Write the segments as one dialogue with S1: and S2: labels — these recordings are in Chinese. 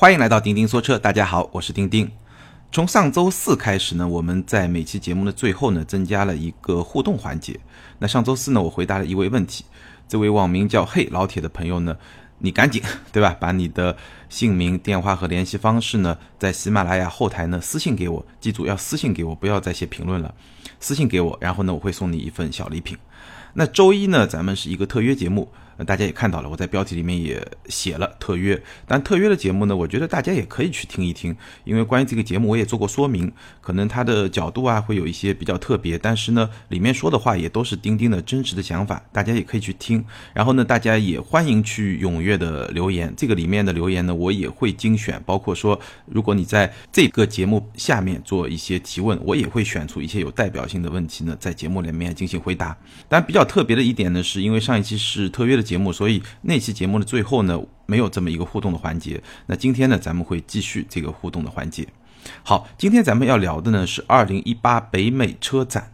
S1: 欢迎来到钉钉说车，大家好，我是钉钉。从上周四开始呢，我们在每期节目的最后呢，增加了一个互动环节。那上周四呢，我回答了一位问题，这位网名叫“嘿老铁”的朋友呢，你赶紧 对吧，把你的姓名、电话和联系方式呢，在喜马拉雅后台呢私信给我，记住要私信给我，不要再写评论了，私信给我，然后呢，我会送你一份小礼品。那周一呢，咱们是一个特约节目。大家也看到了，我在标题里面也写了特约，但特约的节目呢，我觉得大家也可以去听一听，因为关于这个节目我也做过说明，可能它的角度啊会有一些比较特别，但是呢，里面说的话也都是钉钉的真实的想法，大家也可以去听。然后呢，大家也欢迎去踊跃的留言，这个里面的留言呢，我也会精选，包括说，如果你在这个节目下面做一些提问，我也会选出一些有代表性的问题呢，在节目里面进行回答。但比较特别的一点呢，是因为上一期是特约的。节目，所以那期节目的最后呢，没有这么一个互动的环节。那今天呢，咱们会继续这个互动的环节。好，今天咱们要聊的呢是二零一八北美车展。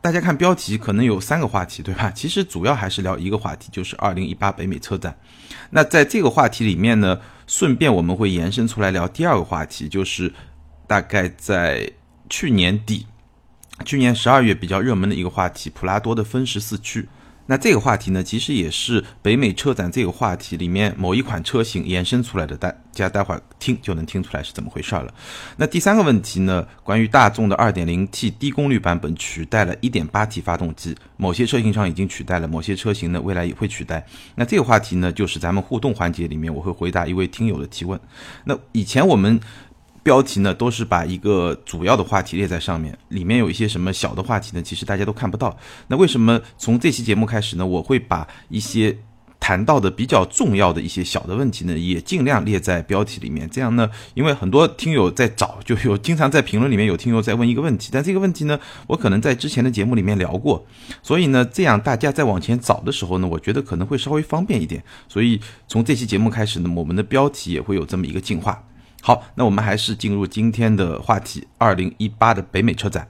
S1: 大家看标题，可能有三个话题，对吧？其实主要还是聊一个话题，就是二零一八北美车展。那在这个话题里面呢，顺便我们会延伸出来聊第二个话题，就是大概在去年底，去年十二月比较热门的一个话题——普拉多的分时四驱。那这个话题呢，其实也是北美车展这个话题里面某一款车型延伸出来的，大家待会儿听就能听出来是怎么回事了。那第三个问题呢，关于大众的 2.0T 低功率版本取代了 1.8T 发动机，某些车型上已经取代了，某些车型呢未来也会取代。那这个话题呢，就是咱们互动环节里面我会回答一位听友的提问。那以前我们。标题呢都是把一个主要的话题列在上面，里面有一些什么小的话题呢？其实大家都看不到。那为什么从这期节目开始呢？我会把一些谈到的比较重要的一些小的问题呢，也尽量列在标题里面。这样呢，因为很多听友在找，就有经常在评论里面有听友在问一个问题，但这个问题呢，我可能在之前的节目里面聊过，所以呢，这样大家在往前找的时候呢，我觉得可能会稍微方便一点。所以从这期节目开始呢，我们的标题也会有这么一个进化。好，那我们还是进入今天的话题。二零一八的北美车展，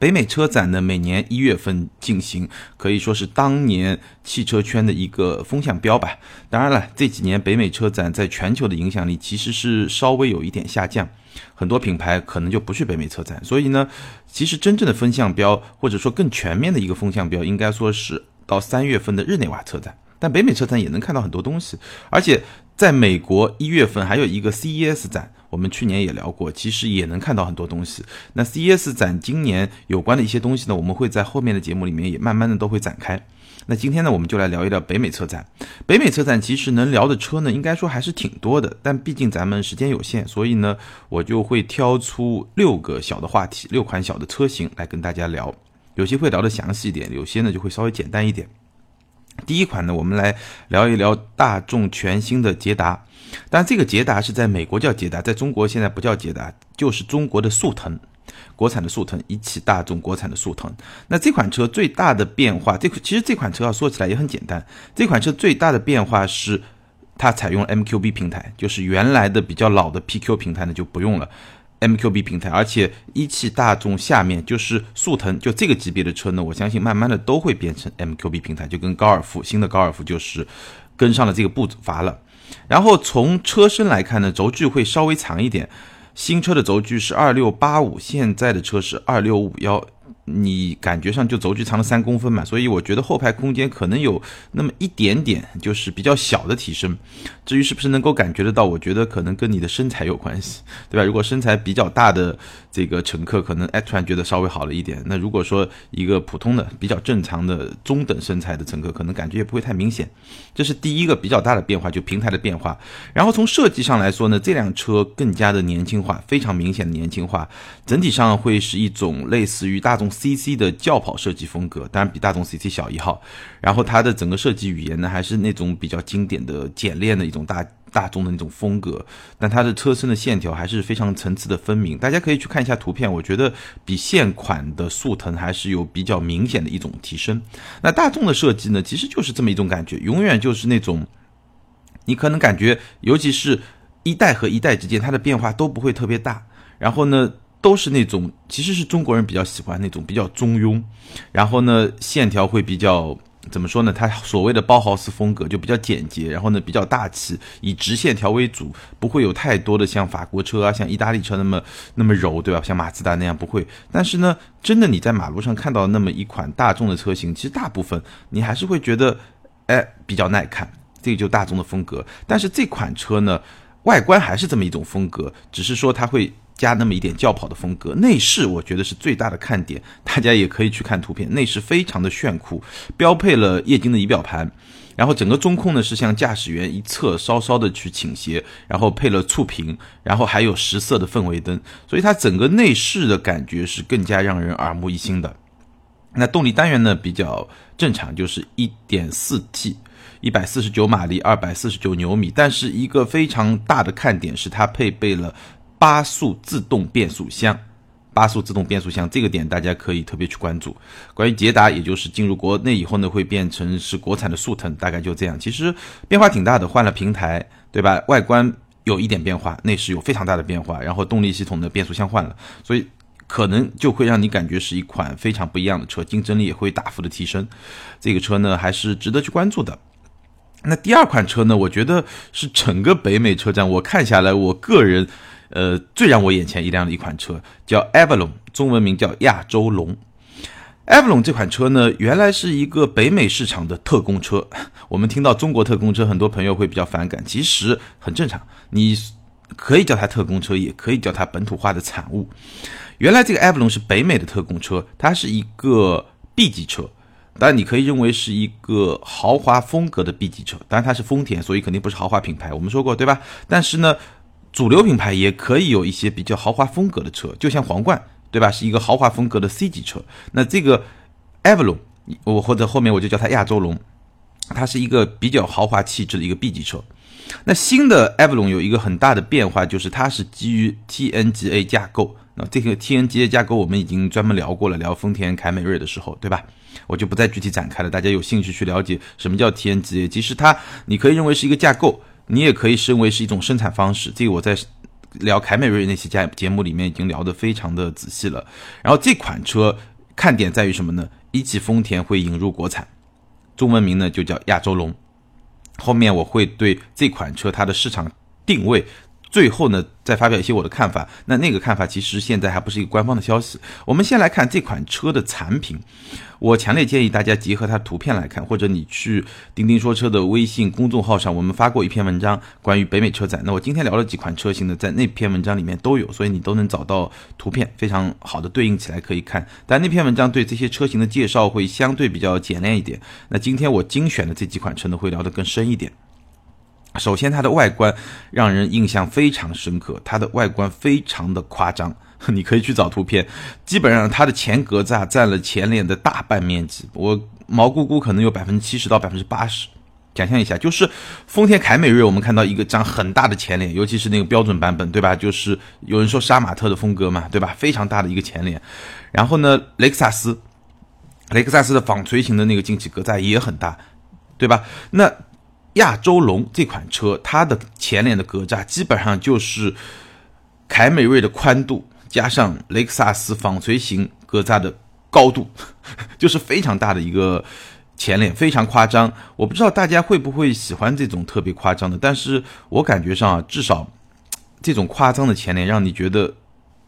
S1: 北美车展呢，每年一月份进行，可以说是当年汽车圈的一个风向标吧。当然了，这几年北美车展在全球的影响力其实是稍微有一点下降，很多品牌可能就不去北美车展。所以呢，其实真正的风向标，或者说更全面的一个风向标，应该说是到三月份的日内瓦车展。但北美车展也能看到很多东西，而且。在美国一月份还有一个 CES 展，我们去年也聊过，其实也能看到很多东西。那 CES 展今年有关的一些东西呢，我们会在后面的节目里面也慢慢的都会展开。那今天呢，我们就来聊一聊北美车展。北美车展其实能聊的车呢，应该说还是挺多的，但毕竟咱们时间有限，所以呢，我就会挑出六个小的话题，六款小的车型来跟大家聊。有些会聊的详细一点，有些呢就会稍微简单一点。第一款呢，我们来聊一聊大众全新的捷达。但这个捷达是在美国叫捷达，在中国现在不叫捷达，就是中国的速腾，国产的速腾，一汽大众国产的速腾。那这款车最大的变化，这其实这款车要说起来也很简单，这款车最大的变化是它采用了 MQB 平台，就是原来的比较老的 PQ 平台呢就不用了。MQB 平台，而且一汽大众下面就是速腾，就这个级别的车呢，我相信慢慢的都会变成 MQB 平台，就跟高尔夫新的高尔夫就是跟上了这个步伐了。然后从车身来看呢，轴距会稍微长一点，新车的轴距是二六八五，现在的车是二六五幺。你感觉上就轴距长了三公分嘛，所以我觉得后排空间可能有那么一点点，就是比较小的提升。至于是不是能够感觉得到，我觉得可能跟你的身材有关系，对吧？如果身材比较大的这个乘客，可能哎突然觉得稍微好了一点。那如果说一个普通的、比较正常的中等身材的乘客，可能感觉也不会太明显。这是第一个比较大的变化，就平台的变化。然后从设计上来说呢，这辆车更加的年轻化，非常明显的年轻化，整体上会是一种类似于大众。CC 的轿跑设计风格，当然比大众 CC 小一号。然后它的整个设计语言呢，还是那种比较经典的简练的一种大大众的那种风格。但它的车身的线条还是非常层次的分明。大家可以去看一下图片，我觉得比现款的速腾还是有比较明显的一种提升。那大众的设计呢，其实就是这么一种感觉，永远就是那种，你可能感觉，尤其是一代和一代之间，它的变化都不会特别大。然后呢？都是那种，其实是中国人比较喜欢那种比较中庸，然后呢，线条会比较怎么说呢？它所谓的包豪斯风格就比较简洁，然后呢比较大气，以直线条为主，不会有太多的像法国车啊、像意大利车那么那么柔，对吧？像马自达那样不会。但是呢，真的你在马路上看到那么一款大众的车型，其实大部分你还是会觉得，哎，比较耐看，这个就大众的风格。但是这款车呢，外观还是这么一种风格，只是说它会。加那么一点轿跑的风格，内饰我觉得是最大的看点，大家也可以去看图片，内饰非常的炫酷，标配了液晶的仪表盘，然后整个中控呢是向驾驶员一侧稍稍的去倾斜，然后配了触屏，然后还有十色的氛围灯，所以它整个内饰的感觉是更加让人耳目一新的。那动力单元呢比较正常，就是一点四 T，一百四十九马力，二百四十九牛米，但是一个非常大的看点是它配备了。八速自动变速箱，八速自动变速箱这个点大家可以特别去关注。关于捷达，也就是进入国内以后呢，会变成是国产的速腾，大概就这样。其实变化挺大的，换了平台，对吧？外观有一点变化，内饰有非常大的变化，然后动力系统的变速箱换了，所以可能就会让你感觉是一款非常不一样的车，竞争力也会大幅的提升。这个车呢，还是值得去关注的。那第二款车呢，我觉得是整个北美车展我看下来，我个人。呃，最让我眼前一亮的一款车叫 Avalon，中文名叫亚洲龙。Avalon 这款车呢，原来是一个北美市场的特供车。我们听到中国特供车，很多朋友会比较反感，其实很正常。你可以叫它特供车，也可以叫它本土化的产物。原来这个 Avalon 是北美的特供车，它是一个 B 级车，当然你可以认为是一个豪华风格的 B 级车。当然它是丰田，所以肯定不是豪华品牌。我们说过对吧？但是呢。主流品牌也可以有一些比较豪华风格的车，就像皇冠，对吧？是一个豪华风格的 C 级车。那这个 Avalon，我或者后面我就叫它亚洲龙，它是一个比较豪华气质的一个 B 级车。那新的 Avalon 有一个很大的变化，就是它是基于 TNGA 架构。那这个 TNGA 架构我们已经专门聊过了，聊丰田凯美瑞的时候，对吧？我就不再具体展开了。大家有兴趣去了解什么叫 TNGA，其实它你可以认为是一个架构。你也可以认为是一种生产方式，这个我在聊凯美瑞那期节节目里面已经聊得非常的仔细了。然后这款车看点在于什么呢？一汽丰田会引入国产，中文名呢就叫亚洲龙。后面我会对这款车它的市场定位。最后呢，再发表一些我的看法。那那个看法其实现在还不是一个官方的消息。我们先来看这款车的产品。我强烈建议大家结合它图片来看，或者你去钉钉说车的微信公众号上，我们发过一篇文章关于北美车展。那我今天聊了几款车型呢，在那篇文章里面都有，所以你都能找到图片，非常好的对应起来可以看。但那篇文章对这些车型的介绍会相对比较简练一点。那今天我精选的这几款车呢，会聊得更深一点。首先，它的外观让人印象非常深刻，它的外观非常的夸张，你可以去找图片。基本上，它的前格栅占了前脸的大半面积，我毛估估可能有百分之七十到百分之八十。想象一下，就是丰田凯美瑞，我们看到一个张很大的前脸，尤其是那个标准版本，对吧？就是有人说杀马特的风格嘛，对吧？非常大的一个前脸。然后呢，雷克萨斯，雷克萨斯的纺锤型的那个进气格栅也很大，对吧？那亚洲龙这款车，它的前脸的格栅基本上就是凯美瑞的宽度加上雷克萨斯纺锤型格栅的高度，就是非常大的一个前脸，非常夸张。我不知道大家会不会喜欢这种特别夸张的，但是我感觉上啊，至少这种夸张的前脸让你觉得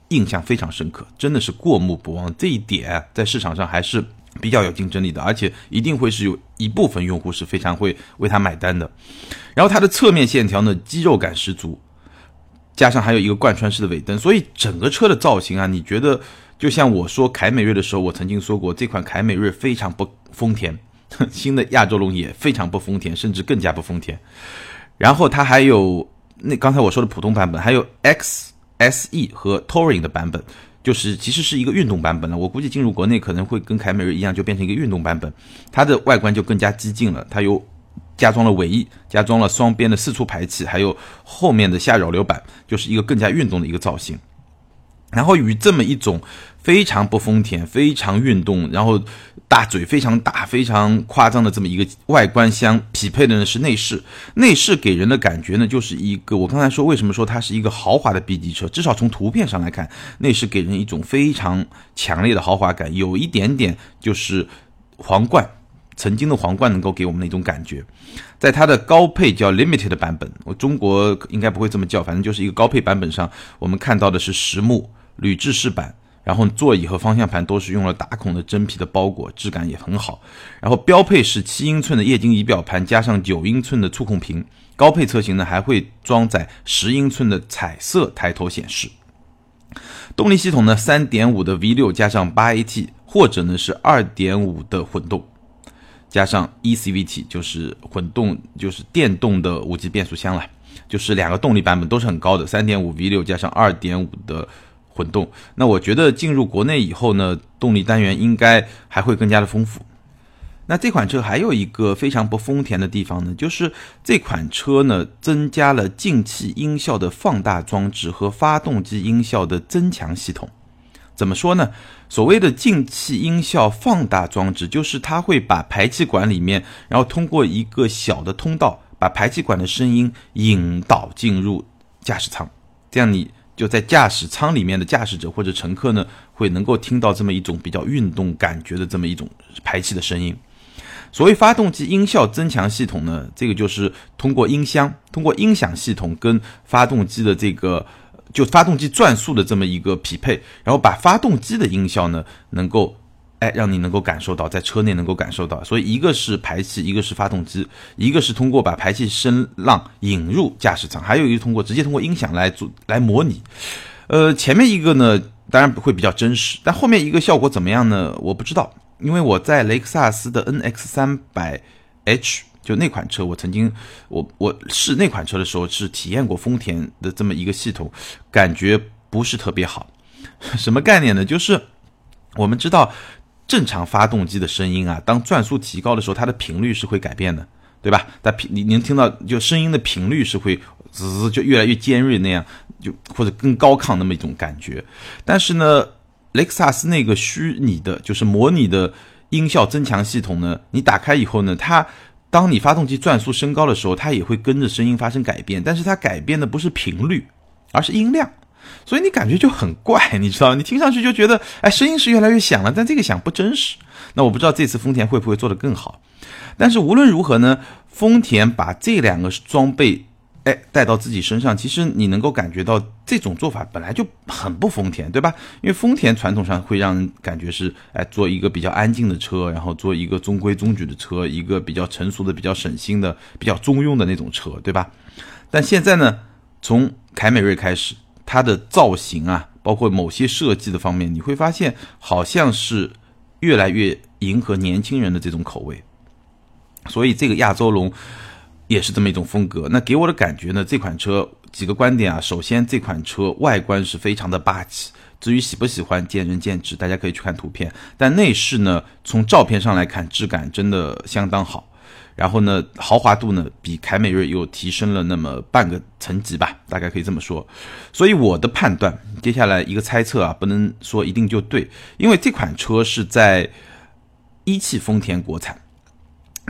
S1: 印象非常深刻，真的是过目不忘。这一点在市场上还是。比较有竞争力的，而且一定会是有一部分用户是非常会为它买单的。然后它的侧面线条呢，肌肉感十足，加上还有一个贯穿式的尾灯，所以整个车的造型啊，你觉得就像我说凯美瑞的时候，我曾经说过这款凯美瑞非常不丰田，新的亚洲龙也非常不丰田，甚至更加不丰田。然后它还有那刚才我说的普通版本，还有 X S E 和 Touring 的版本。就是其实是一个运动版本了，我估计进入国内可能会跟凯美瑞一样，就变成一个运动版本，它的外观就更加激进了，它有加装了尾翼，加装了双边的四出排气，还有后面的下扰流板，就是一个更加运动的一个造型。然后与这么一种非常不丰田、非常运动，然后大嘴非常大、非常夸张的这么一个外观相匹配的呢是内饰。内饰给人的感觉呢，就是一个我刚才说为什么说它是一个豪华的 B 级车，至少从图片上来看，内饰给人一种非常强烈的豪华感，有一点点就是皇冠曾经的皇冠能够给我们的一种感觉。在它的高配叫 Limited 版本，我中国应该不会这么叫，反正就是一个高配版本上，我们看到的是实木铝制式版。然后座椅和方向盘都是用了打孔的真皮的包裹，质感也很好。然后标配是七英寸的液晶仪表盘，加上九英寸的触控屏。高配车型呢还会装载十英寸的彩色抬头显示。动力系统呢，三点五的 V 六加上八 AT，或者呢是二点五的混动，加上 eCVT，就是混动就是电动的五级变速箱了。就是两个动力版本都是很高的，三点五 V 六加上二点五的。混动，那我觉得进入国内以后呢，动力单元应该还会更加的丰富。那这款车还有一个非常不丰田的地方呢，就是这款车呢增加了进气音效的放大装置和发动机音效的增强系统。怎么说呢？所谓的进气音效放大装置，就是它会把排气管里面，然后通过一个小的通道，把排气管的声音引导进入驾驶舱，这样你。就在驾驶舱里面的驾驶者或者乘客呢，会能够听到这么一种比较运动感觉的这么一种排气的声音。所谓发动机音效增强系统呢，这个就是通过音箱、通过音响系统跟发动机的这个就发动机转速的这么一个匹配，然后把发动机的音效呢能够。哎，让你能够感受到，在车内能够感受到，所以一个是排气，一个是发动机，一个是通过把排气声浪引入驾驶舱，还有一个通过直接通过音响来做来模拟。呃，前面一个呢，当然会比较真实，但后面一个效果怎么样呢？我不知道，因为我在雷克萨斯的 NX 三百 H 就那款车，我曾经我我试那款车的时候是体验过丰田的这么一个系统，感觉不是特别好。什么概念呢？就是我们知道。正常发动机的声音啊，当转速提高的时候，它的频率是会改变的，对吧？它频你能听到，就声音的频率是会滋就越来越尖锐那样，就或者更高亢那么一种感觉。但是呢，雷克萨斯那个虚拟的，就是模拟的音效增强系统呢，你打开以后呢，它当你发动机转速升高的时候，它也会跟着声音发生改变，但是它改变的不是频率，而是音量。所以你感觉就很怪，你知道？你听上去就觉得，哎，声音是越来越响了，但这个响不真实。那我不知道这次丰田会不会做得更好。但是无论如何呢，丰田把这两个装备，哎，带到自己身上，其实你能够感觉到这种做法本来就很不丰田，对吧？因为丰田传统上会让人感觉是，哎，做一个比较安静的车，然后做一个中规中矩的车，一个比较成熟的、比较省心的、比较中用的那种车，对吧？但现在呢，从凯美瑞开始。它的造型啊，包括某些设计的方面，你会发现好像是越来越迎合年轻人的这种口味。所以这个亚洲龙也是这么一种风格。那给我的感觉呢，这款车几个观点啊。首先，这款车外观是非常的霸气，至于喜不喜欢，见仁见智，大家可以去看图片。但内饰呢，从照片上来看，质感真的相当好。然后呢，豪华度呢比凯美瑞又提升了那么半个层级吧，大概可以这么说。所以我的判断，接下来一个猜测啊，不能说一定就对，因为这款车是在一汽丰田国产。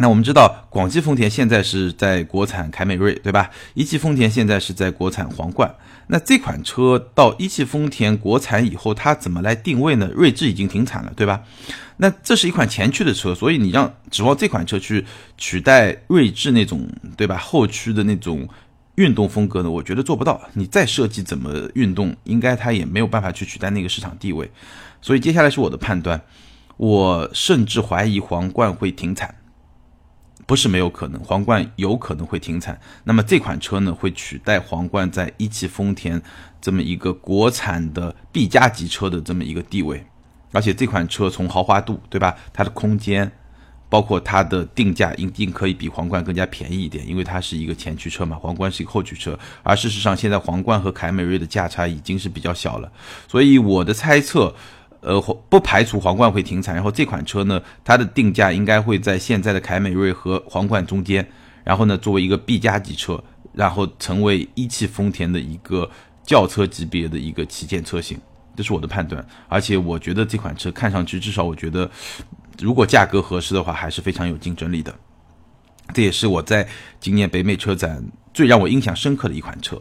S1: 那我们知道，广汽丰田现在是在国产凯美瑞，对吧？一汽丰田现在是在国产皇冠。那这款车到一汽丰田国产以后，它怎么来定位呢？锐志已经停产了，对吧？那这是一款前驱的车，所以你让指望这款车去取代锐志那种，对吧？后驱的那种运动风格呢？我觉得做不到。你再设计怎么运动，应该它也没有办法去取代那个市场地位。所以接下来是我的判断，我甚至怀疑皇冠会停产。不是没有可能，皇冠有可能会停产。那么这款车呢，会取代皇冠在一汽丰田这么一个国产的 B 加级车的这么一个地位。而且这款车从豪华度，对吧？它的空间，包括它的定价，一定可以比皇冠更加便宜一点，因为它是一个前驱车嘛，皇冠是一个后驱车。而事实上，现在皇冠和凯美瑞的价差已经是比较小了。所以我的猜测。呃，不排除皇冠会停产，然后这款车呢，它的定价应该会在现在的凯美瑞和皇冠中间，然后呢，作为一个 B 加级车，然后成为一汽丰田的一个轿车级别的一个旗舰车型，这是我的判断。而且我觉得这款车看上去，至少我觉得，如果价格合适的话，还是非常有竞争力的。这也是我在今年北美车展最让我印象深刻的一款车。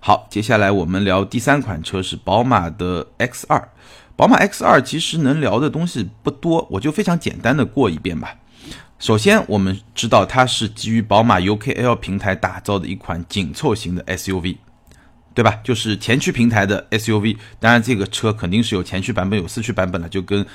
S1: 好，接下来我们聊第三款车是宝马的 X 二。宝马 X2 其实能聊的东西不多，我就非常简单的过一遍吧。首先，我们知道它是基于宝马 UKL 平台打造的一款紧凑型的 SUV，对吧？就是前驱平台的 SUV。当然，这个车肯定是有前驱版本、有四驱版本的，就跟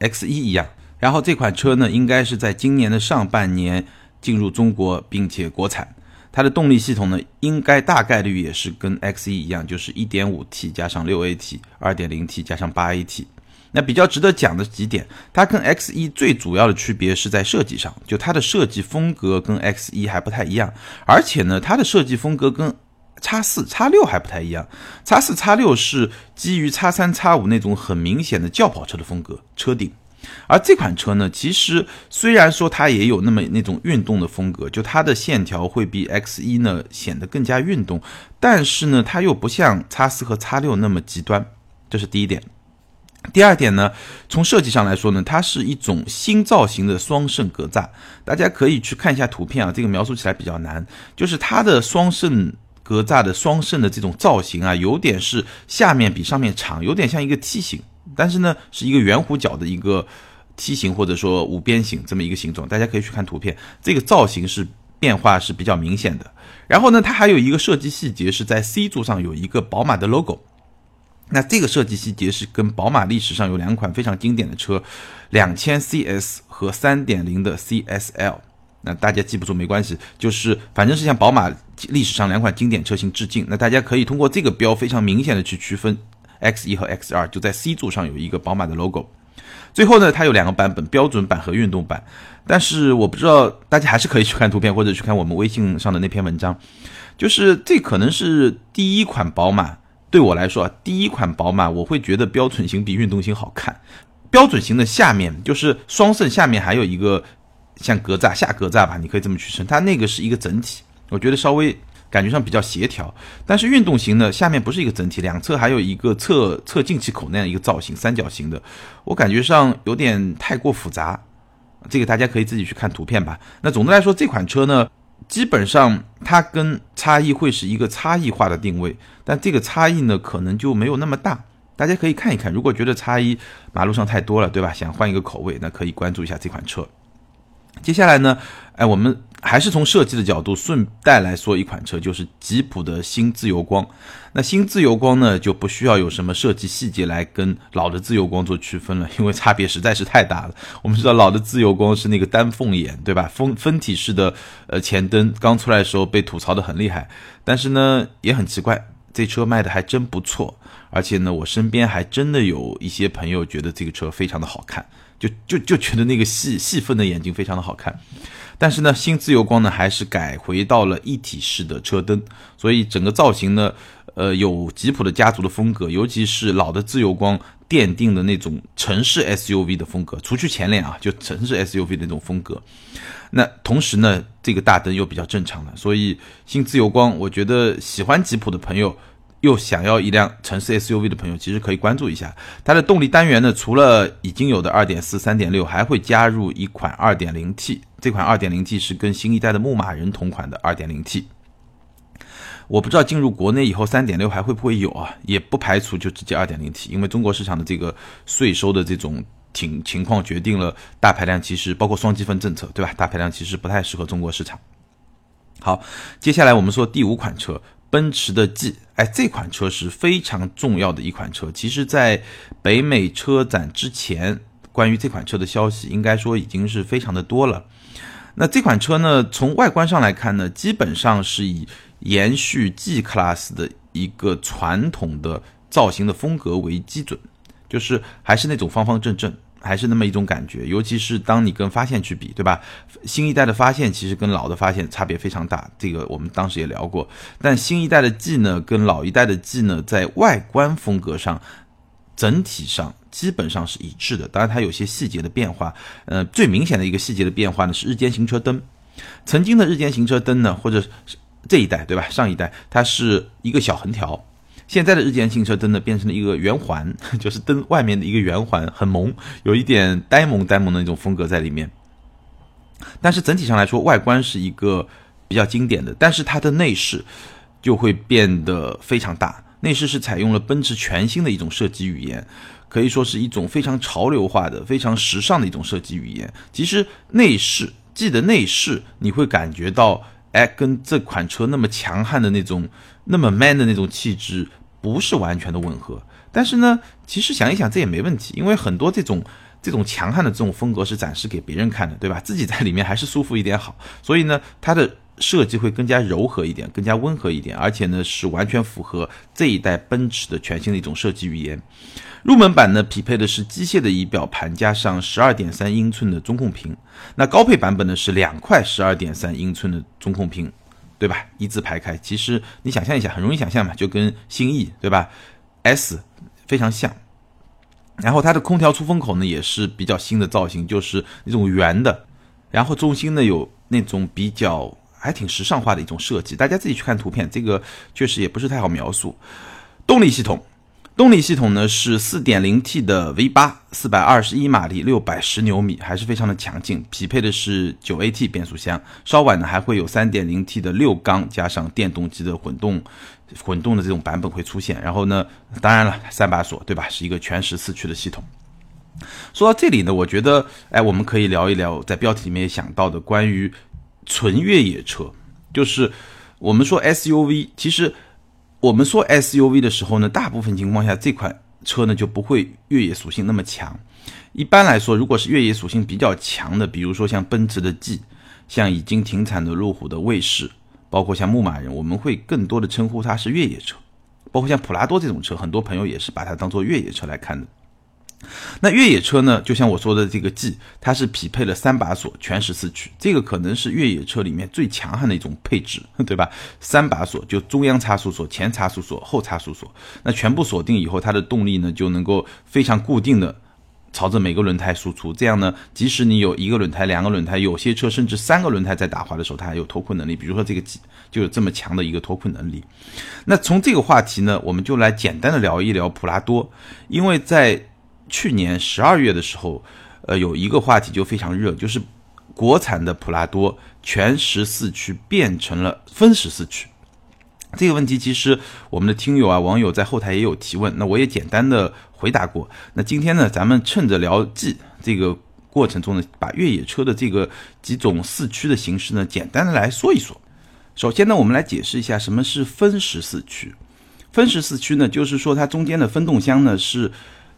S1: X1 一样。然后这款车呢，应该是在今年的上半年进入中国，并且国产。它的动力系统呢，应该大概率也是跟 X1 一样，就是 1.5T 加上 6AT，2.0T 加上 8AT。那比较值得讲的几点，它跟 X 一最主要的区别是在设计上，就它的设计风格跟 X 一还不太一样，而且呢，它的设计风格跟叉四、叉六还不太一样。叉四、叉六是基于叉三、叉五那种很明显的轿跑车的风格车顶，而这款车呢，其实虽然说它也有那么那种运动的风格，就它的线条会比 X 一呢显得更加运动，但是呢，它又不像叉四和叉六那么极端，这是第一点。第二点呢，从设计上来说呢，它是一种新造型的双肾格栅。大家可以去看一下图片啊，这个描述起来比较难。就是它的双肾格栅的双肾的这种造型啊，有点是下面比上面长，有点像一个梯形，但是呢是一个圆弧角的一个梯形或者说五边形这么一个形状。大家可以去看图片，这个造型是变化是比较明显的。然后呢，它还有一个设计细节是在 C 柱上有一个宝马的 logo。那这个设计细节是跟宝马历史上有两款非常经典的车，两千 CS 和三点零的 CSL。那大家记不住没关系，就是反正是向宝马历史上两款经典车型致敬。那大家可以通过这个标非常明显的去区分 X 一和 X 二，就在 C 柱上有一个宝马的 logo。最后呢，它有两个版本，标准版和运动版。但是我不知道大家还是可以去看图片或者去看我们微信上的那篇文章，就是这可能是第一款宝马。对我来说啊，第一款宝马我会觉得标准型比运动型好看。标准型的下面就是双肾，下面还有一个像格栅下格栅吧，你可以这么去称，它那个是一个整体，我觉得稍微感觉上比较协调。但是运动型的下面不是一个整体，两侧还有一个侧侧进气口那样一个造型，三角形的，我感觉上有点太过复杂。这个大家可以自己去看图片吧。那总的来说，这款车呢。基本上它跟差异会是一个差异化的定位，但这个差异呢可能就没有那么大。大家可以看一看，如果觉得差异马路上太多了，对吧？想换一个口味，那可以关注一下这款车。接下来呢，哎，我们。还是从设计的角度顺带来说一款车，就是吉普的新自由光。那新自由光呢，就不需要有什么设计细节来跟老的自由光做区分了，因为差别实在是太大了。我们知道老的自由光是那个单凤眼，对吧？分分体式的呃前灯，刚出来的时候被吐槽的很厉害。但是呢，也很奇怪，这车卖的还真不错，而且呢，我身边还真的有一些朋友觉得这个车非常的好看，就就就觉得那个细细分的眼睛非常的好看。但是呢，新自由光呢还是改回到了一体式的车灯，所以整个造型呢，呃，有吉普的家族的风格，尤其是老的自由光奠定的那种城市 SUV 的风格，除去前脸啊，就城市 SUV 的那种风格。那同时呢，这个大灯又比较正常了，所以新自由光，我觉得喜欢吉普的朋友。又想要一辆城市 SUV 的朋友，其实可以关注一下它的动力单元呢。除了已经有的2.4、3.6，还会加入一款 2.0T。这款 2.0T 是跟新一代的牧马人同款的 2.0T。我不知道进入国内以后3.6还会不会有啊？也不排除就直接 2.0T，因为中国市场的这个税收的这种情情况决定了大排量其实包括双积分政策，对吧？大排量其实不太适合中国市场。好，接下来我们说第五款车。奔驰的 G，哎，这款车是非常重要的一款车。其实，在北美车展之前，关于这款车的消息应该说已经是非常的多了。那这款车呢，从外观上来看呢，基本上是以延续 G Class 的一个传统的造型的风格为基准，就是还是那种方方正正。还是那么一种感觉，尤其是当你跟发现去比，对吧？新一代的发现其实跟老的发现差别非常大，这个我们当时也聊过。但新一代的 G 呢，跟老一代的 G 呢，在外观风格上，整体上基本上是一致的。当然，它有些细节的变化。呃，最明显的一个细节的变化呢，是日间行车灯。曾经的日间行车灯呢，或者这一代，对吧？上一代它是一个小横条。现在的日间行车灯呢，变成了一个圆环，就是灯外面的一个圆环，很萌，有一点呆萌呆萌的那种风格在里面。但是整体上来说，外观是一个比较经典的，但是它的内饰就会变得非常大。内饰是采用了奔驰全新的一种设计语言，可以说是一种非常潮流化的、非常时尚的一种设计语言。其实内饰记得内饰，你会感觉到，哎，跟这款车那么强悍的那种、那么 man 的那种气质不是完全的吻合。但是呢，其实想一想这也没问题，因为很多这种这种强悍的这种风格是展示给别人看的，对吧？自己在里面还是舒服一点好。所以呢，它的设计会更加柔和一点，更加温和一点，而且呢是完全符合这一代奔驰的全新的一种设计语言。入门版呢，匹配的是机械的仪表盘加上十二点三英寸的中控屏。那高配版本呢是两块十二点三英寸的中控屏，对吧？一字排开。其实你想象一下，很容易想象嘛，就跟新 E 对吧？S 非常像。然后它的空调出风口呢也是比较新的造型，就是那种圆的，然后中心呢有那种比较还挺时尚化的一种设计。大家自己去看图片，这个确实也不是太好描述。动力系统。动力系统呢是 4.0T 的 V8，四百二十一马力，六百十牛米，还是非常的强劲。匹配的是 9AT 变速箱，稍晚呢还会有 3.0T 的六缸加上电动机的混动混动的这种版本会出现。然后呢，当然了，三把锁，对吧？是一个全时四驱的系统。说到这里呢，我觉得，哎，我们可以聊一聊在标题里面想到的关于纯越野车，就是我们说 SUV，其实。我们说 SUV 的时候呢，大部分情况下这款车呢就不会越野属性那么强。一般来说，如果是越野属性比较强的，比如说像奔驰的 G，像已经停产的路虎的卫士，包括像牧马人，我们会更多的称呼它是越野车。包括像普拉多这种车，很多朋友也是把它当做越野车来看的。那越野车呢？就像我说的这个 G，它是匹配了三把锁，全时四驱，这个可能是越野车里面最强悍的一种配置，对吧？三把锁就中央差速锁、前差速锁、后差速锁，那全部锁定以后，它的动力呢就能够非常固定的朝着每个轮胎输出。这样呢，即使你有一个轮胎、两个轮胎，有些车甚至三个轮胎在打滑的时候，它还有脱困能力。比如说这个 G 就有这么强的一个脱困能力。那从这个话题呢，我们就来简单的聊一聊普拉多，因为在去年十二月的时候，呃，有一个话题就非常热，就是国产的普拉多全时四驱变成了分时四驱。这个问题其实我们的听友啊、网友在后台也有提问，那我也简单的回答过。那今天呢，咱们趁着聊 G 这个过程中呢，把越野车的这个几种四驱的形式呢，简单的来说一说。首先呢，我们来解释一下什么是分时四驱。分时四驱呢，就是说它中间的分动箱呢是。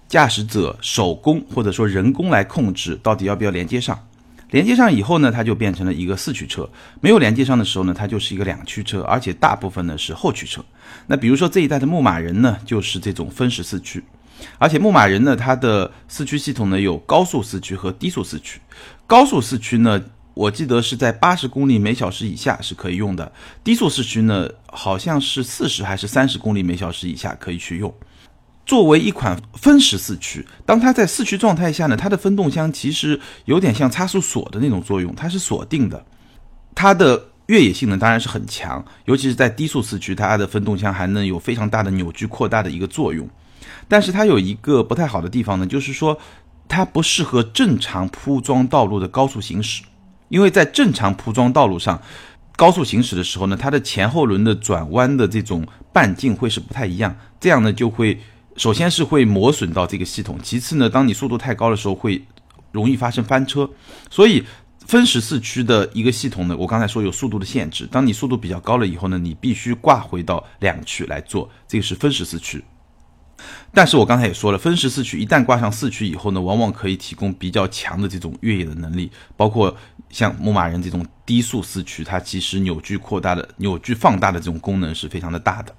S1: 驾驶者手工或者说人工来控制到底要不要连接上，连接上以后呢，它就变成了一个四驱车；没有连接上的时候呢，它就是一个两驱车，而且大部分呢是后驱车。那比如说这一代的牧马人呢，就是这种分时四驱，而且牧马人呢，它的四驱系统呢有高速四驱和低速四驱。高速四驱呢，我记得是在八十公里每小时以下是可以用的；低速四驱呢，好像是四十还是三十公里每小时以下可以去用。作为一款分时四驱，当它在四驱状态下呢，它的分动箱其实有点像差速锁的那种作用，它是锁定的。它的越野性能当然是很强，尤其是在低速四驱，它的分动箱还能有非常大的扭矩扩大的一个作用。但是它有一个不太好的地方呢，就是说它不适合正常铺装道路的高速行驶，因为在正常铺装道路上，高速行驶的时候呢，它的前后轮的转弯的这种半径会是不太一样，这样呢就会。首先是会磨损到这个系统，其次呢，当你速度太高的时候，会容易发生翻车。所以分时四驱的一个系统呢，我刚才说有速度的限制，当你速度比较高了以后呢，你必须挂回到两驱来做，这个是分时四驱。但是我刚才也说了，分时四驱一旦挂上四驱以后呢，往往可以提供比较强的这种越野的能力，包括像牧马人这种低速四驱，它其实扭矩扩大的、扭矩放大的这种功能是非常的大的。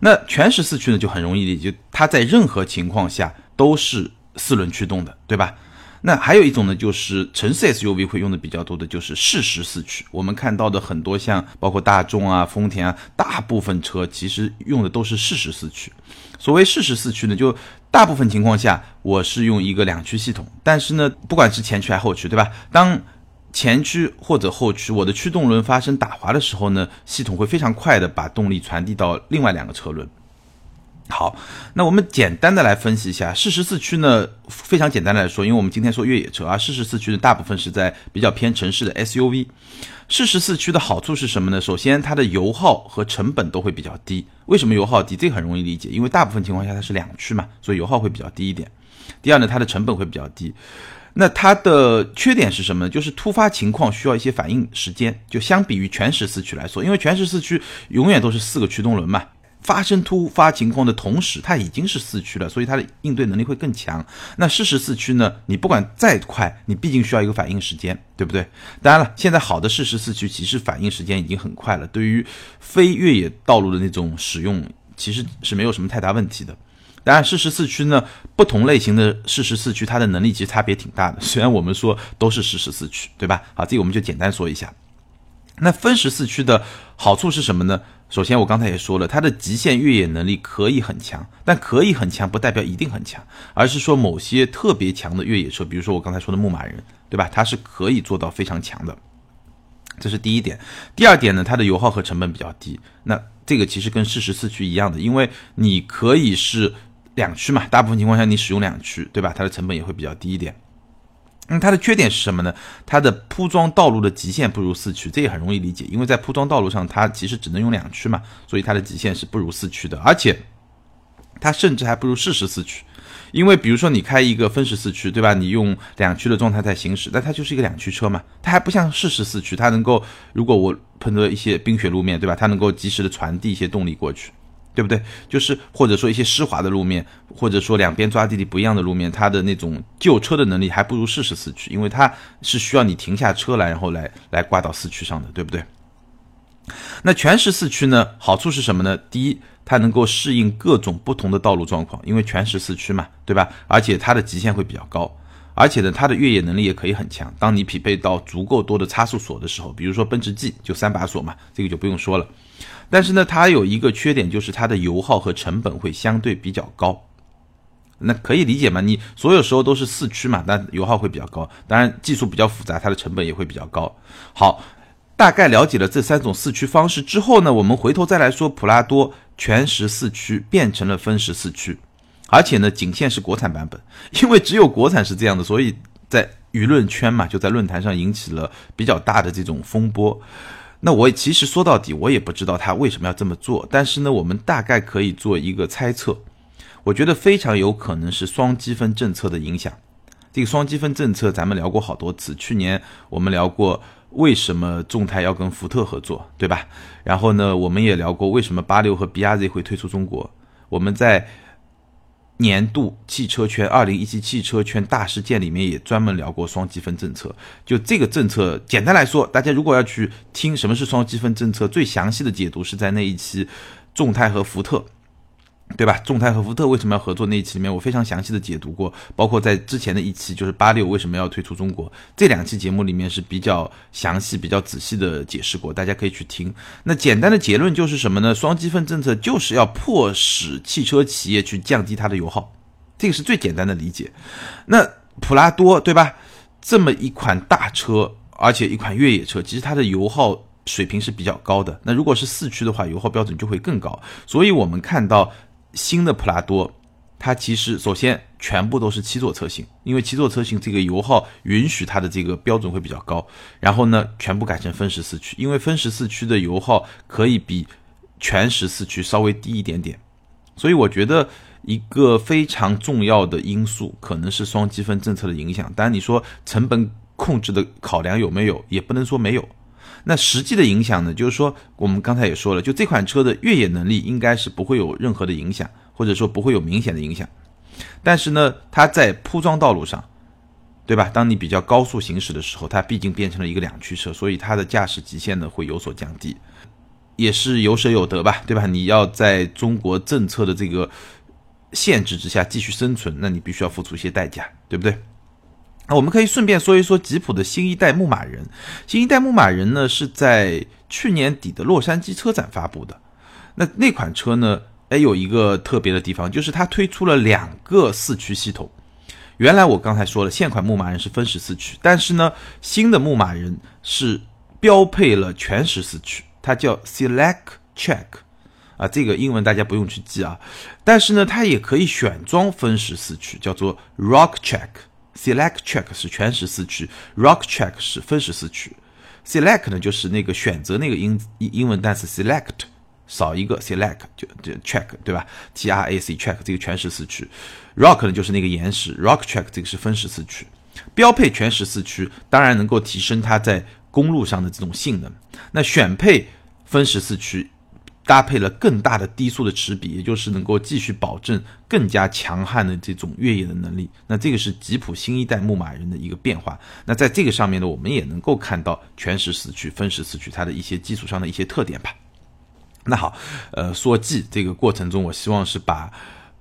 S1: 那全时四驱呢就很容易理解，它在任何情况下都是四轮驱动的，对吧？那还有一种呢，就是城市 SUV 会用的比较多的，就是适时四驱。我们看到的很多像包括大众啊、丰田啊，大部分车其实用的都是适时四驱。所谓适时四驱呢，就大部分情况下我是用一个两驱系统，但是呢，不管是前驱还是后驱，对吧？当前驱或者后驱，我的驱动轮发生打滑的时候呢，系统会非常快的把动力传递到另外两个车轮。好，那我们简单的来分析一下适时四驱呢，非常简单的来说，因为我们今天说越野车啊，适时四驱的大部分是在比较偏城市的 SUV。适时四驱的好处是什么呢？首先，它的油耗和成本都会比较低。为什么油耗低？这很容易理解，因为大部分情况下它是两驱嘛，所以油耗会比较低一点。第二呢，它的成本会比较低。那它的缺点是什么呢？就是突发情况需要一些反应时间，就相比于全时四驱来说，因为全时四驱永远都是四个驱动轮嘛。发生突发情况的同时，它已经是四驱了，所以它的应对能力会更强。那适时四驱呢？你不管再快，你毕竟需要一个反应时间，对不对？当然了，现在好的适时四驱其实反应时间已经很快了，对于非越野道路的那种使用，其实是没有什么太大问题的。当然，适时四驱呢，不同类型的适时四驱，它的能力其实差别挺大的。虽然我们说都是适时四驱，对吧？好，这个我们就简单说一下。那分时四驱的好处是什么呢？首先，我刚才也说了，它的极限越野能力可以很强，但可以很强不代表一定很强，而是说某些特别强的越野车，比如说我刚才说的牧马人，对吧？它是可以做到非常强的，这是第一点。第二点呢，它的油耗和成本比较低。那这个其实跟适时四驱一样的，因为你可以是两驱嘛，大部分情况下你使用两驱，对吧？它的成本也会比较低一点。那它的缺点是什么呢？它的铺装道路的极限不如四驱，这也很容易理解，因为在铺装道路上，它其实只能用两驱嘛，所以它的极限是不如四驱的，而且它甚至还不如适时四驱，因为比如说你开一个分时四驱，对吧？你用两驱的状态在行驶，那它就是一个两驱车嘛，它还不像适时四驱，它能够如果我碰到一些冰雪路面，对吧？它能够及时的传递一些动力过去。对不对？就是或者说一些湿滑的路面，或者说两边抓地力不一样的路面，它的那种救车的能力还不如适时四驱，因为它是需要你停下车来，然后来来挂到四驱上的，对不对？那全时四驱呢？好处是什么呢？第一，它能够适应各种不同的道路状况，因为全时四驱嘛，对吧？而且它的极限会比较高，而且呢，它的越野能力也可以很强。当你匹配到足够多的差速锁的时候，比如说奔驰 G 就三把锁嘛，这个就不用说了。但是呢，它有一个缺点，就是它的油耗和成本会相对比较高。那可以理解嘛？你所有时候都是四驱嘛，那油耗会比较高。当然，技术比较复杂，它的成本也会比较高。好，大概了解了这三种四驱方式之后呢，我们回头再来说普拉多全时四驱变成了分时四驱，而且呢，仅限是国产版本，因为只有国产是这样的，所以在舆论圈嘛，就在论坛上引起了比较大的这种风波。那我其实说到底，我也不知道他为什么要这么做。但是呢，我们大概可以做一个猜测，我觉得非常有可能是双积分政策的影响。这个双积分政策咱们聊过好多次，去年我们聊过为什么众泰要跟福特合作，对吧？然后呢，我们也聊过为什么八六和 B R Z 会退出中国。我们在年度汽车圈二零一七汽车圈大事件里面也专门聊过双积分政策。就这个政策，简单来说，大家如果要去听什么是双积分政策，最详细的解读是在那一期众泰和福特。对吧？众泰和福特为什么要合作？那一期里面我非常详细的解读过，包括在之前的一期就是八六为什么要退出中国，这两期节目里面是比较详细、比较仔细的解释过，大家可以去听。那简单的结论就是什么呢？双积分政策就是要迫使汽车企业去降低它的油耗，这个是最简单的理解。那普拉多对吧？这么一款大车，而且一款越野车，其实它的油耗水平是比较高的。那如果是四驱的话，油耗标准就会更高。所以我们看到。新的普拉多，它其实首先全部都是七座车型，因为七座车型这个油耗允许它的这个标准会比较高。然后呢，全部改成分时四驱，因为分时四驱的油耗可以比全时四驱稍微低一点点。所以我觉得一个非常重要的因素可能是双积分政策的影响。当然你说成本控制的考量有没有，也不能说没有。那实际的影响呢？就是说，我们刚才也说了，就这款车的越野能力应该是不会有任何的影响，或者说不会有明显的影响。但是呢，它在铺装道路上，对吧？当你比较高速行驶的时候，它毕竟变成了一个两驱车，所以它的驾驶极限呢会有所降低，也是有舍有得吧，对吧？你要在中国政策的这个限制之下继续生存，那你必须要付出一些代价，对不对？那我们可以顺便说一说吉普的新一代牧马人。新一代牧马人呢是在去年底的洛杉矶车展发布的。那那款车呢，哎，有一个特别的地方，就是它推出了两个四驱系统。原来我刚才说了，现款牧马人是分时四驱，但是呢，新的牧马人是标配了全时四驱，它叫 Select Track 啊，这个英文大家不用去记啊。但是呢，它也可以选装分时四驱，叫做 Rock Track。Select Track 是全时四驱，Rock Track 是分时四驱。Select 呢就是那个选择那个英英英文单词 Select 少一个 Select 就就 Track 对吧？T R A C Track 这个全时四驱。Rock 呢就是那个岩石，Rock Track 这个是分时四驱。标配全时四驱，当然能够提升它在公路上的这种性能。那选配分时四驱。搭配了更大的低速的齿比，也就是能够继续保证更加强悍的这种越野的能力。那这个是吉普新一代牧马人的一个变化。那在这个上面呢，我们也能够看到全时四驱、分时四驱它的一些基础上的一些特点吧。那好，呃，说记这个过程中，我希望是把。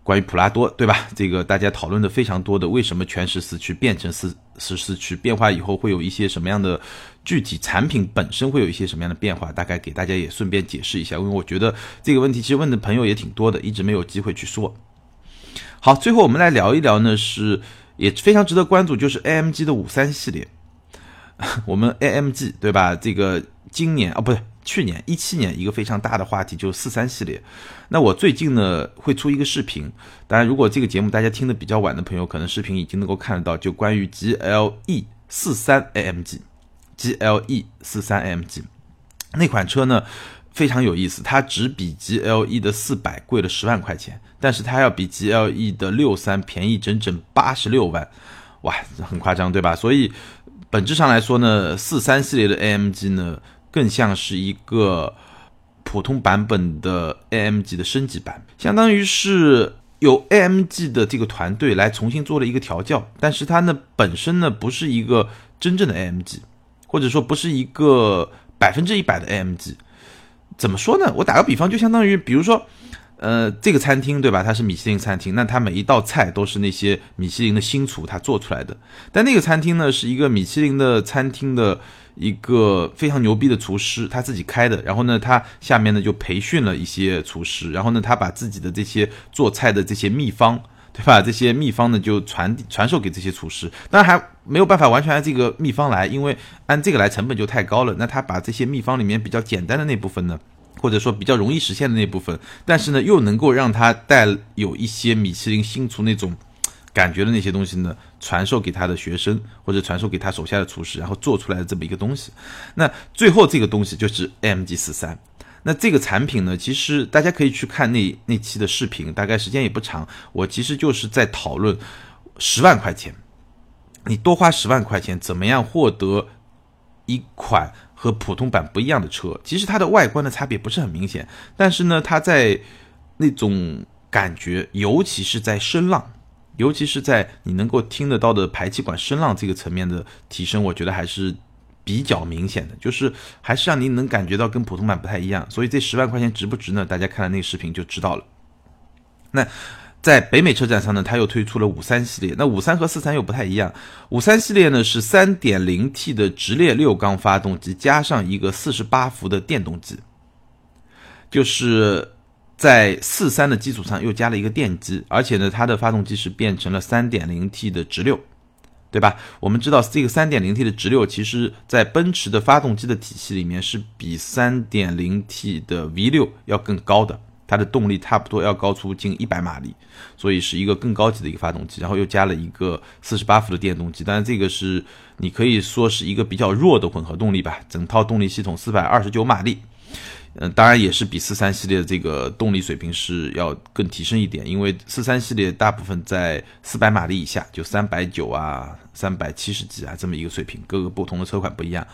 S1: 关于普拉多，对吧？这个大家讨论的非常多的，为什么全时四驱变成四十四驱变化以后会有一些什么样的具体产品本身会有一些什么样的变化？大概给大家也顺便解释一下，因为我觉得这个问题其实问的朋友也挺多的，一直没有机会去说。好，最后我们来聊一聊呢，是也非常值得关注，就是 AMG 的五三系列，我们 AMG 对吧？这个今年啊，不对。去年一七年一个非常大的话题就是四三系列，那我最近呢会出一个视频，当然如果这个节目大家听的比较晚的朋友，可能视频已经能够看得到，就关于 GLE 四三 AMG G L E 四三 AMG 那款车呢非常有意思，它只比 GLE 的四百贵了十万块钱，但是它要比 GLE 的六三便宜整整八十六万，哇，很夸张对吧？所以本质上来说呢，四三系列的 AMG 呢。更像是一个普通版本的 AMG 的升级版，相当于是有 AMG 的这个团队来重新做了一个调教，但是它呢本身呢不是一个真正的 AMG，或者说不是一个百分之一百的 AMG。怎么说呢？我打个比方，就相当于比如说，呃，这个餐厅对吧？它是米其林餐厅，那它每一道菜都是那些米其林的新厨他做出来的，但那个餐厅呢是一个米其林的餐厅的。一个非常牛逼的厨师，他自己开的。然后呢，他下面呢就培训了一些厨师。然后呢，他把自己的这些做菜的这些秘方，对吧？这些秘方呢就传传授给这些厨师。当然还没有办法完全按这个秘方来，因为按这个来成本就太高了。那他把这些秘方里面比较简单的那部分呢，或者说比较容易实现的那部分，但是呢又能够让他带有一些米其林新厨那种。感觉的那些东西呢，传授给他的学生或者传授给他手下的厨师，然后做出来的这么一个东西。那最后这个东西就是 M G 四三。那这个产品呢，其实大家可以去看那那期的视频，大概时间也不长。我其实就是在讨论十万块钱，你多花十万块钱，怎么样获得一款和普通版不一样的车？其实它的外观的差别不是很明显，但是呢，它在那种感觉，尤其是在声浪。尤其是在你能够听得到的排气管声浪这个层面的提升，我觉得还是比较明显的，就是还是让您能感觉到跟普通版不太一样。所以这十万块钱值不值呢？大家看了那个视频就知道了。那在北美车展上呢，它又推出了五三系列。那五三和四三又不太一样，五三系列呢是三点零 T 的直列六缸发动机加上一个四十八伏的电动机，就是。在四三的基础上又加了一个电机，而且呢，它的发动机是变成了三点零 T 的直六，对吧？我们知道这个三点零 T 的直六，其实在奔驰的发动机的体系里面是比三点零 T 的 V 六要更高的，它的动力差不多要高出近一百马力，所以是一个更高级的一个发动机。然后又加了一个四十八伏的电动机，但是这个是你可以说是一个比较弱的混合动力吧，整套动力系统四百二十九马力。嗯，当然也是比四三系列这个动力水平是要更提升一点，因为四三系列大部分在四百马力以下，就三百九啊、三百七十几啊这么一个水平，各个不同的车款不一样，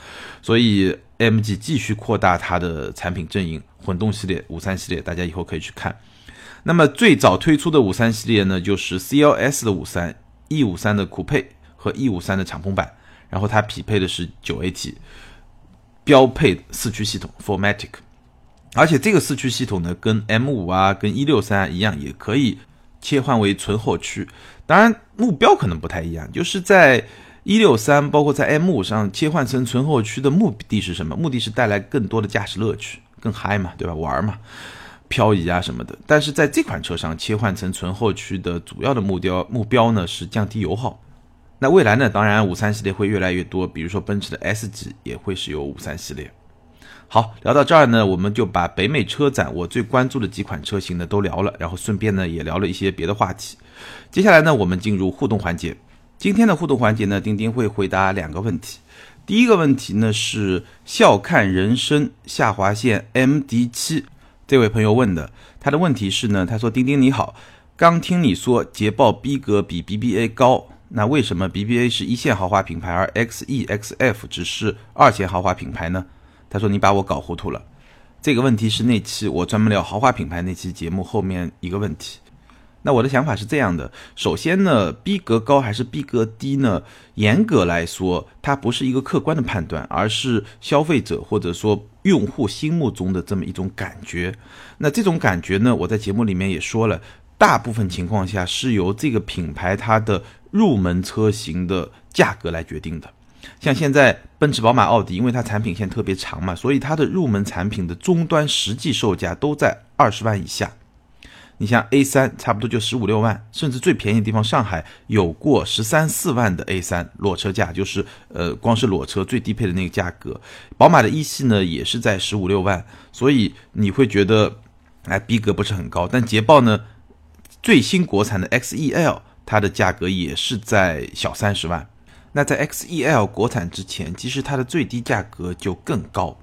S1: 所以 MG 继续扩大它的产品阵营，混动系列、五三系列，大家以后可以去看。那么最早推出的五三系列呢，就是 CLS 的五三、E 五三的酷配和 E 五三的敞篷版，然后它匹配的是九 AT 标配四驱系统 Formatic。而且这个四驱系统呢，跟 M 五啊，跟一六三一样，也可以切换为纯后驱。当然，目标可能不太一样，就是在一六三，包括在 M 五上切换成纯后驱的目的是什么？目的是带来更多的驾驶乐趣，更嗨嘛，对吧？玩嘛，漂移啊什么的。但是在这款车上切换成纯后驱的主要的目标目标呢，是降低油耗。那未来呢，当然五三系列会越来越多，比如说奔驰的 S 级也会使用五三系列。好，聊到这儿呢，我们就把北美车展我最关注的几款车型呢都聊了，然后顺便呢也聊了一些别的话题。接下来呢，我们进入互动环节。今天的互动环节呢，丁丁会回答两个问题。第一个问题呢是笑看人生下划线 M D 七这位朋友问的，他的问题是呢，他说丁丁你好，刚听你说捷豹逼格比 B B A 高，那为什么 BBA 是一线豪华品牌，而 XEXF 只是二线豪华品牌呢？他说你把我搞糊涂了。这个问题是那期我专门聊豪华品牌那期节目后面一个问题。那我的想法是这样的：首先呢，逼格高还是逼格低呢？严格来说，它不是一个客观的判断，而是消费者或者说用户心目中的这么一种感觉。那这种感觉呢，我在节目里面也说了，大部分情况下是由这个品牌它的入门车型的价格来决定的。像现在奔驰、宝马、奥迪，因为它产品线特别长嘛，所以它的入门产品的终端实际售价都在二十万以下。你像 A 三，差不多就十五六万，甚至最便宜的地方，上海有过十三四万的 A 三裸车价，就是呃，光是裸车最低配的那个价格。宝马的一系呢，也是在十五六万，所以你会觉得，哎，逼格不是很高。但捷豹呢，最新国产的 XEL，它的价格也是在小三十万。那在 XEL 国产之前，其实它的最低价格就更高。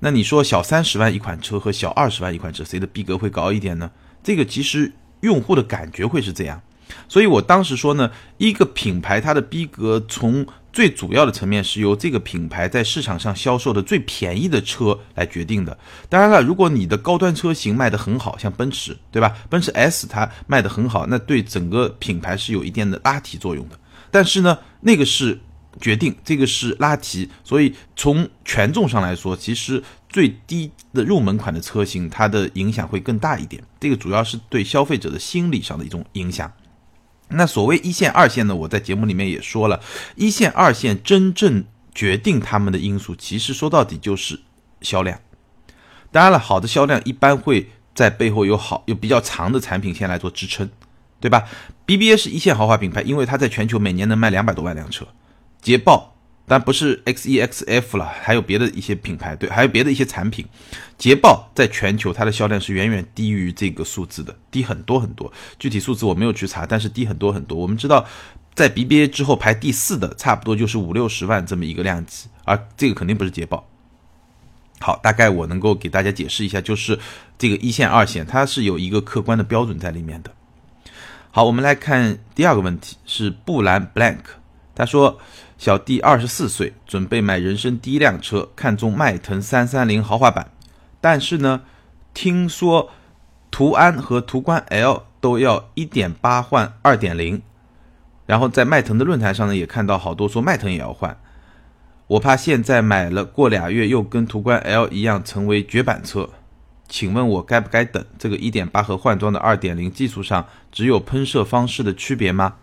S1: 那你说小三十万一款车和小二十万一款车，谁的逼格会高一点呢？这个其实用户的感觉会是这样，所以我当时说呢，一个品牌它的逼格从最主要的层面是由这个品牌在市场上销售的最便宜的车来决定的。当然了，如果你的高端车型卖得很好，像奔驰，对吧？奔驰 S 它卖得很好，那对整个品牌是有一定的拉提作用的。但是呢，那个是。决定这个是拉提，所以从权重上来说，其实最低的入门款的车型，它的影响会更大一点。这个主要是对消费者的心理上的一种影响。那所谓一线、二线呢？我在节目里面也说了，一线、二线真正决定他们的因素，其实说到底就是销量。当然了，好的销量一般会在背后有好有比较长的产品线来做支撑，对吧？BBA 是一线豪华品牌，因为它在全球每年能卖两百多万辆车。捷豹，但不是 XEXF 了，还有别的一些品牌，对，还有别的一些产品。捷豹在全球它的销量是远远低于这个数字的，低很多很多。具体数字我没有去查，但是低很多很多。我们知道，在 BBA 之后排第四的，差不多就是五六十万这么一个量级，而这个肯定不是捷豹。好，大概我能够给大家解释一下，就是这个一线、二线，它是有一个客观的标准在里面的。好，我们来看第二个问题，是布兰 Blank，他说。小弟二十四岁，准备买人生第一辆车，看中迈腾三三零豪华版，但是呢，听说途安和途观 L 都要一点八换二点零，然后在迈腾的论坛上呢，也看到好多说迈腾也要换，我怕现在买了过俩月又跟途观 L 一样成为绝版车，请问我该不该等？这个一点八和换装的二点零技术上只有喷射方式的区别吗？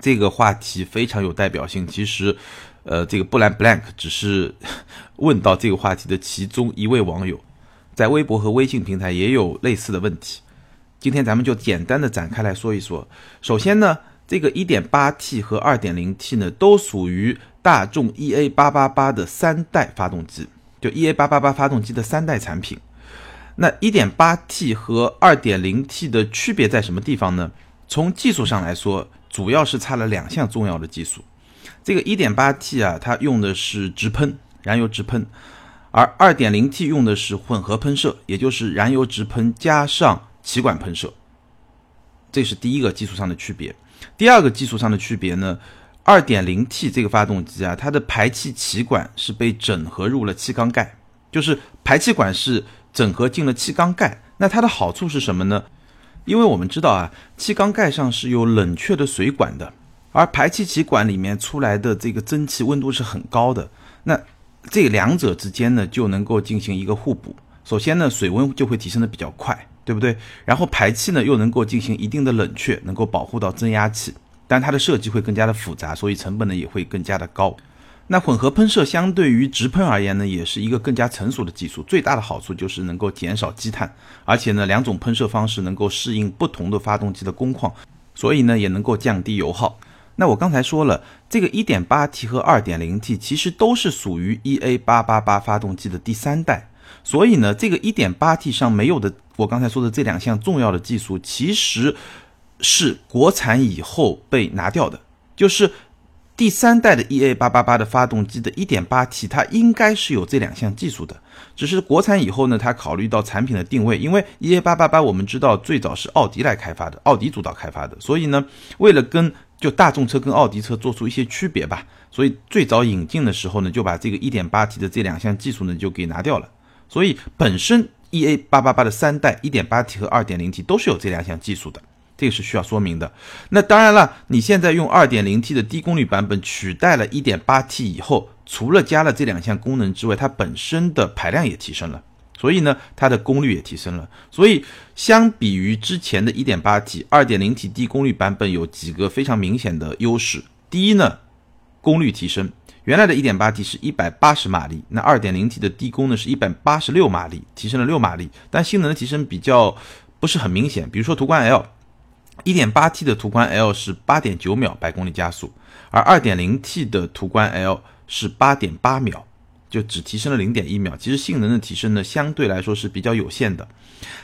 S1: 这个话题非常有代表性。其实，呃，这个布兰 blank 只是 问到这个话题的其中一位网友，在微博和微信平台也有类似的问题。今天咱们就简单的展开来说一说。首先呢，这个 1.8T 和 2.0T 呢，都属于大众 EA888 的三代发动机，就 EA888 发动机的三代产品。那 1.8T 和 2.0T 的区别在什么地方呢？从技术上来说。主要是差了两项重要的技术，这个 1.8T 啊，它用的是直喷，燃油直喷，而 2.0T 用的是混合喷射，也就是燃油直喷加上气管喷射，这是第一个技术上的区别。第二个技术上的区别呢，2.0T 这个发动机啊，它的排气气管是被整合入了气缸盖，就是排气管是整合进了气缸盖。那它的好处是什么呢？因为我们知道啊，气缸盖上是有冷却的水管的，而排气气管里面出来的这个蒸汽温度是很高的，那这两者之间呢就能够进行一个互补。首先呢，水温就会提升的比较快，对不对？然后排气呢又能够进行一定的冷却，能够保护到增压器，但它的设计会更加的复杂，所以成本呢也会更加的高。那混合喷射相对于直喷而言呢，也是一个更加成熟的技术。最大的好处就是能够减少积碳，而且呢，两种喷射方式能够适应不同的发动机的工况，所以呢，也能够降低油耗。那我刚才说了，这个 1.8T 和 2.0T 其实都是属于 EA888 发动机的第三代，所以呢，这个 1.8T 上没有的，我刚才说的这两项重要的技术，其实是国产以后被拿掉的，就是。第三代的 EA 八八八的发动机的 1.8T，它应该是有这两项技术的，只是国产以后呢，它考虑到产品的定位，因为 EA 八八八我们知道最早是奥迪来开发的，奥迪主导开发的，所以呢，为了跟就大众车跟奥迪车做出一些区别吧。所以最早引进的时候呢，就把这个 1.8T 的这两项技术呢就给拿掉了。所以本身 EA888 的三代 1.8T 和 2.0T 都是有这两项技术的，这个是需要说明的。那当然了，你现在用 2.0T 的低功率版本取代了 1.8T 以后，除了加了这两项功能之外，它本身的排量也提升了。所以呢，它的功率也提升了。所以相比于之前的 1.8T、2.0T 低功率版本，有几个非常明显的优势。第一呢，功率提升，原来的 1.8T 是180马力，那 2.0T 的低功呢是186马力，提升了6马力，但性能的提升比较不是很明显。比如说途观 L 1.8T 的途观 L 是8.9秒百公里加速，而 2.0T 的途观 L 是8.8秒。就只提升了零点一秒，其实性能的提升呢，相对来说是比较有限的。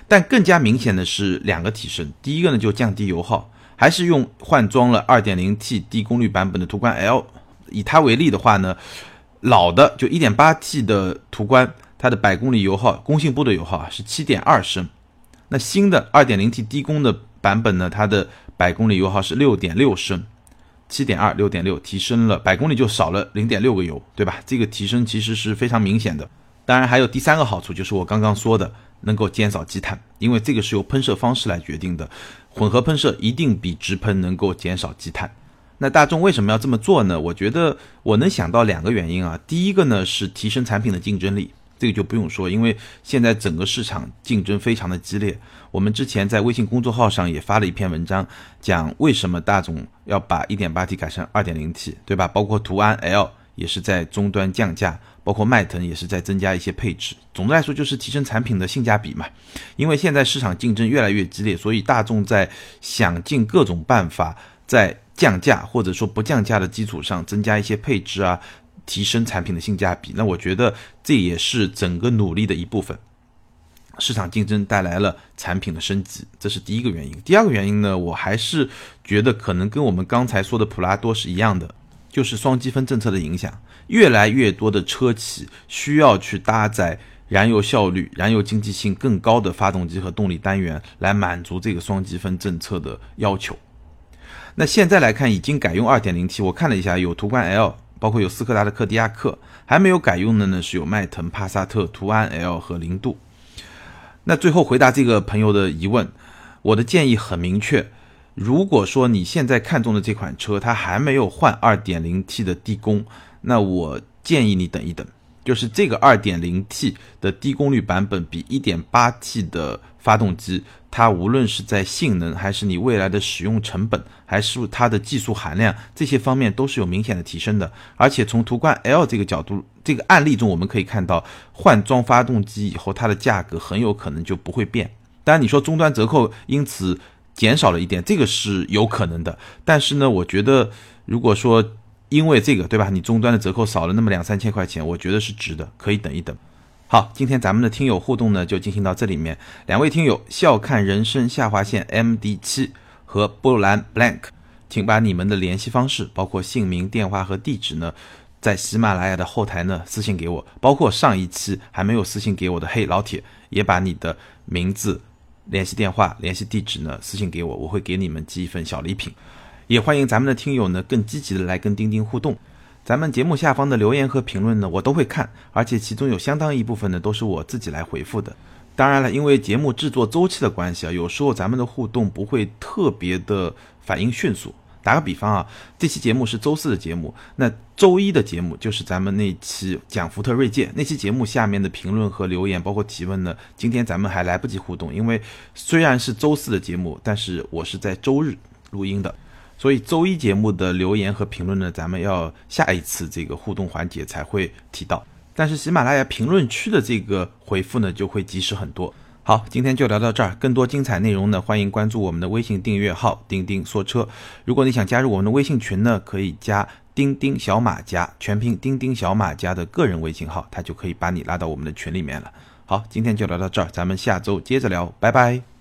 S1: 但更加明显的是两个提升，第一个呢就降低油耗，还是用换装了二点零 T 低功率版本的途观 L，以它为例的话呢，老的就一点八 T 的途观，它的百公里油耗，工信部的油耗啊是七点二升，那新的二点零 T 低功的版本呢，它的百公里油耗是六点六升。七点二六点六提升了百公里就少了零点六个油，对吧？这个提升其实是非常明显的。当然还有第三个好处，就是我刚刚说的能够减少积碳，因为这个是由喷射方式来决定的。混合喷射一定比直喷能够减少积碳。那大众为什么要这么做呢？我觉得我能想到两个原因啊。第一个呢是提升产品的竞争力。这个就不用说，因为现在整个市场竞争非常的激烈。我们之前在微信公众号上也发了一篇文章，讲为什么大众要把 1.8T 改成 2.0T，对吧？包括途安 L 也是在终端降价，包括迈腾也是在增加一些配置。总的来说就是提升产品的性价比嘛。因为现在市场竞争越来越激烈，所以大众在想尽各种办法，在降价或者说不降价的基础上增加一些配置啊。提升产品的性价比，那我觉得这也是整个努力的一部分。市场竞争带来了产品的升级，这是第一个原因。第二个原因呢，我还是觉得可能跟我们刚才说的普拉多是一样的，就是双积分政策的影响。越来越多的车企需要去搭载燃油效率、燃油经济性更高的发动机和动力单元，来满足这个双积分政策的要求。那现在来看，已经改用 2.0T，我看了一下，有途观 L。包括有斯柯达的柯迪亚克，还没有改用的呢，是有迈腾、帕萨特、途安 L 和零度。那最后回答这个朋友的疑问，我的建议很明确：如果说你现在看中的这款车它还没有换 2.0T 的低功，那我建议你等一等。就是这个 2.0T 的低功率版本比 1.8T 的发动机，它无论是在性能，还是你未来的使用成本，还是它的技术含量，这些方面都是有明显的提升的。而且从途观 L 这个角度，这个案例中我们可以看到，换装发动机以后，它的价格很有可能就不会变。当然，你说终端折扣因此减少了一点，这个是有可能的。但是呢，我觉得如果说，因为这个，对吧？你终端的折扣少了那么两三千块钱，我觉得是值的，可以等一等。好，今天咱们的听友互动呢，就进行到这里面。两位听友笑看人生下划线 M D 七和波兰 Blank，请把你们的联系方式，包括姓名、电话和地址呢，在喜马拉雅的后台呢私信给我。包括上一期还没有私信给我的嘿老铁，也把你的名字、联系电话、联系地址呢私信给我，我会给你们寄一份小礼品。也欢迎咱们的听友呢更积极的来跟钉钉互动，咱们节目下方的留言和评论呢我都会看，而且其中有相当一部分呢都是我自己来回复的。当然了，因为节目制作周期的关系啊，有时候咱们的互动不会特别的反应迅速。打个比方啊，这期节目是周四的节目，那周一的节目就是咱们那期讲福特锐界那期节目下面的评论和留言包括提问呢，今天咱们还来不及互动，因为虽然是周四的节目，但是我是在周日录音的。所以周一节目的留言和评论呢，咱们要下一次这个互动环节才会提到。但是喜马拉雅评论区的这个回复呢，就会及时很多。好，今天就聊到这儿，更多精彩内容呢，欢迎关注我们的微信订阅号“钉钉说车”。如果你想加入我们的微信群呢，可以加“钉钉小马家”全拼“钉钉小马家”的个人微信号，他就可以把你拉到我们的群里面了。好，今天就聊到这儿，咱们下周接着聊，拜拜。